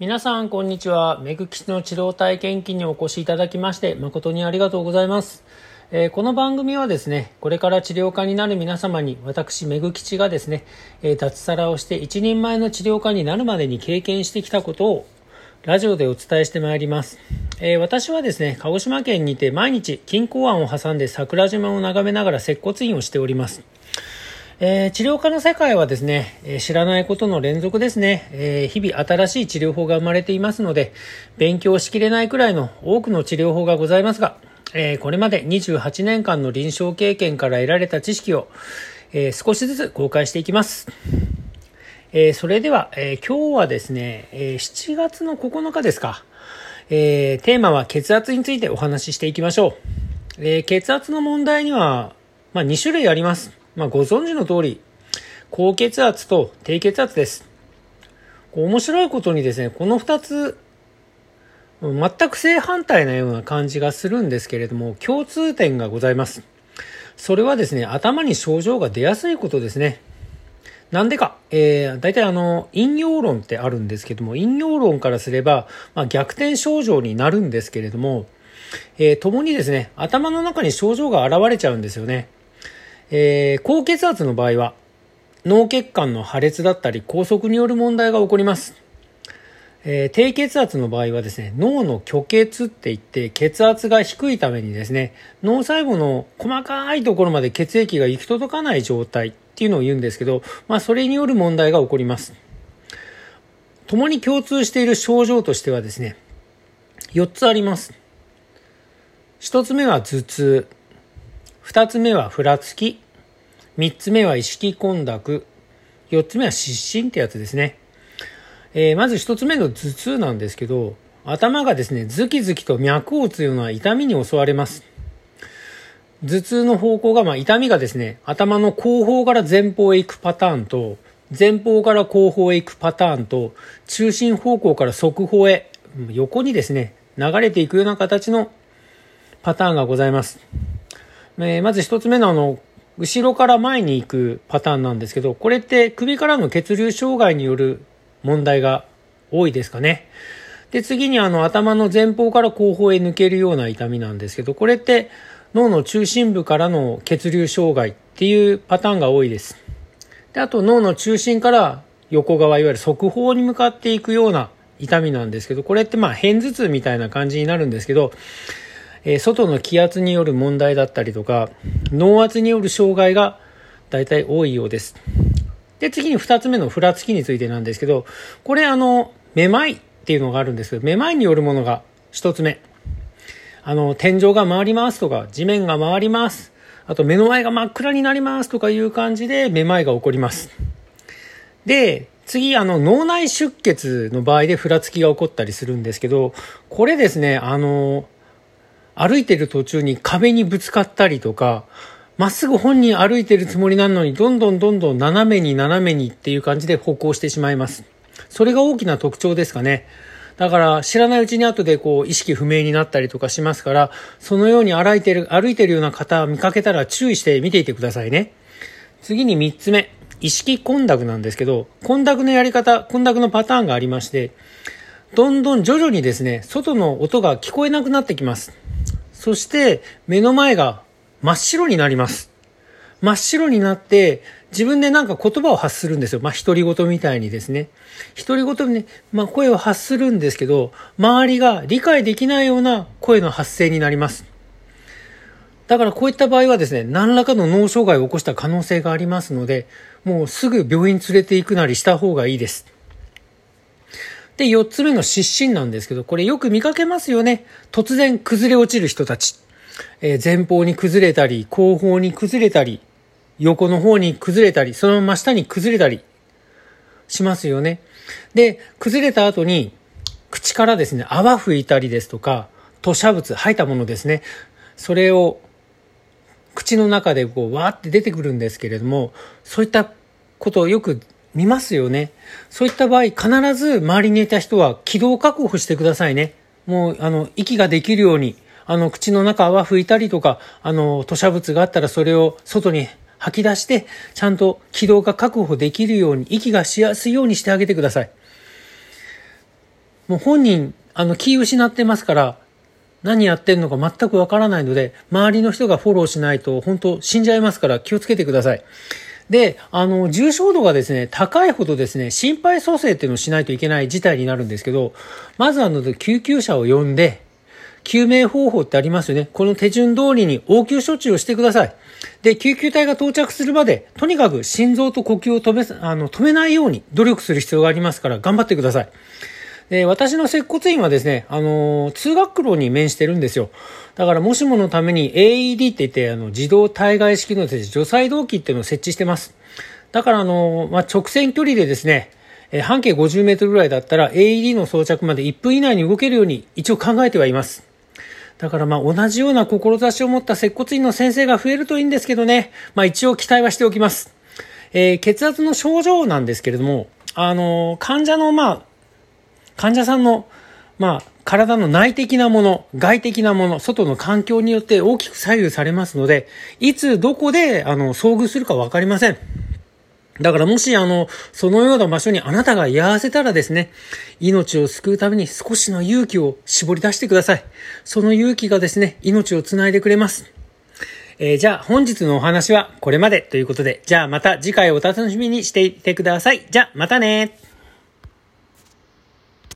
皆さん、こんにちは。メグ吉の治療体験記にお越しいただきまして、誠にありがとうございます。えー、この番組はですね、これから治療家になる皆様に、私、メグ吉がですね、えー、脱サラをして一人前の治療家になるまでに経験してきたことを、ラジオでお伝えしてまいります。えー、私はですね、鹿児島県にて毎日、金港湾を挟んで桜島を眺めながら接骨院をしております。えー、治療科の世界はですね、えー、知らないことの連続ですね、えー、日々新しい治療法が生まれていますので、勉強しきれないくらいの多くの治療法がございますが、えこれまで28年間の臨床経験から得られた知識を、え少しずつ公開していきます。えそれでは、え今日はですね、え7月の9日ですか、えテーマは血圧についてお話ししていきましょう。え血圧の問題には、まあ、2種類あります。まあ、ご存知の通り、高血圧と低血圧です。面白いことにですね、この2つ、全く正反対なような感じがするんですけれども、共通点がございます。それはですね、頭に症状が出やすいことですね。なんでか、えー、大体あの、引用論ってあるんですけども、引用論からすれば、まあ、逆転症状になるんですけれども、えー、共にですね、頭の中に症状が現れちゃうんですよね。えー、高血圧の場合は脳血管の破裂だったり拘束による問題が起こります。えー、低血圧の場合はですね、脳の虚血って言って血圧が低いためにですね、脳細胞の細かいところまで血液が行き届かない状態っていうのを言うんですけど、まあそれによる問題が起こります。共に共通している症状としてはですね、4つあります。1つ目は頭痛。二つ目はふらつき。三つ目は意識混濁。四つ目は失神ってやつですね。えー、まず一つ目の頭痛なんですけど、頭がですね、ズキズキと脈を打つような痛みに襲われます。頭痛の方向が、まあ、痛みがですね、頭の後方から前方へ行くパターンと、前方から後方へ行くパターンと、中心方向から側方へ、横にですね、流れていくような形のパターンがございます。えー、まず一つ目のあの、後ろから前に行くパターンなんですけど、これって首からの血流障害による問題が多いですかね。で、次にあの頭の前方から後方へ抜けるような痛みなんですけど、これって脳の中心部からの血流障害っていうパターンが多いです。で、あと脳の中心から横側、いわゆる側方に向かっていくような痛みなんですけど、これってまあ片頭痛みたいな感じになるんですけど、えー、外の気圧による問題だったりとか、脳圧による障害が大体多いようです。で、次に二つ目のふらつきについてなんですけど、これあの、めまいっていうのがあるんですけど、めまいによるものが一つ目。あの、天井が回りますとか、地面が回ります。あと目の前が真っ暗になりますとかいう感じでめまいが起こります。で、次、あの、脳内出血の場合でふらつきが起こったりするんですけど、これですね、あの、歩いてる途中に壁にぶつかったりとか、まっすぐ本人歩いてるつもりなのに、どんどんどんどん斜めに斜めにっていう感じで歩行してしまいます。それが大きな特徴ですかね。だから知らないうちに後でこう意識不明になったりとかしますから、そのように歩いてる、歩いてるような方見かけたら注意して見ていてくださいね。次に3つ目。意識混濁なんですけど、混濁のやり方、混濁のパターンがありまして、どんどん徐々にですね、外の音が聞こえなくなってきます。そして目の前が真っ白になります。真っ白になって自分でなんか言葉を発するんですよ。まあ、独り言みたいにですね。独り言にね、まあ、声を発するんですけど、周りが理解できないような声の発声になります。だからこういった場合はですね、何らかの脳障害を起こした可能性がありますので、もうすぐ病院連れて行くなりした方がいいです。で、4つ目の失神なんですけど、これよく見かけますよね。突然崩れ落ちる人たち。えー、前方に崩れたり、後方に崩れたり、横の方に崩れたり、そのまま下に崩れたりしますよね。で、崩れた後に、口からですね、泡吹いたりですとか、吐砂物、吐いたものですね。それを、口の中でこう、わーって出てくるんですけれども、そういったことをよく見ますよね。そういった場合、必ず周りにいた人は気道確保してくださいね。もう、あの、息ができるように、あの、口の中泡吹いたりとか、あの、吐砂物があったらそれを外に吐き出して、ちゃんと気道が確保できるように、息がしやすいようにしてあげてください。もう本人、あの、気失ってますから、何やってんのか全くわからないので、周りの人がフォローしないと、本当死んじゃいますから気をつけてください。で、あの、重症度がですね、高いほどですね、心肺蘇生っていうのをしないといけない事態になるんですけど、まずあの、救急車を呼んで、救命方法ってありますよね。この手順通りに応急処置をしてください。で、救急隊が到着するまで、とにかく心臓と呼吸を止め、あの、止めないように努力する必要がありますから、頑張ってください。で、私の接骨院はですね、あの、通学路に面してるんですよ。だから、もしものために AED って言って、あの、自動体外式の除細動器っていうのを設置してます。だから、あの、まあ、直線距離でですね、え半径50メートルぐらいだったら AED の装着まで1分以内に動けるように一応考えてはいます。だからまあ同じような志を持った接骨院の先生が増えるといいんですけどね。まあ一応期待はしておきます。えー、血圧の症状なんですけれども、あの、患者のまあ、患者さんのまあ、体の内的なもの、外的なもの、外の環境によって大きく左右されますので、いつどこで、あの、遭遇するかわかりません。だからもしあの、そのような場所にあなたが居合わせたらですね、命を救うために少しの勇気を絞り出してください。その勇気がですね、命をつないでくれます。えー、じゃあ本日のお話はこれまでということで、じゃあまた次回お楽しみにしていてください。じゃあまたね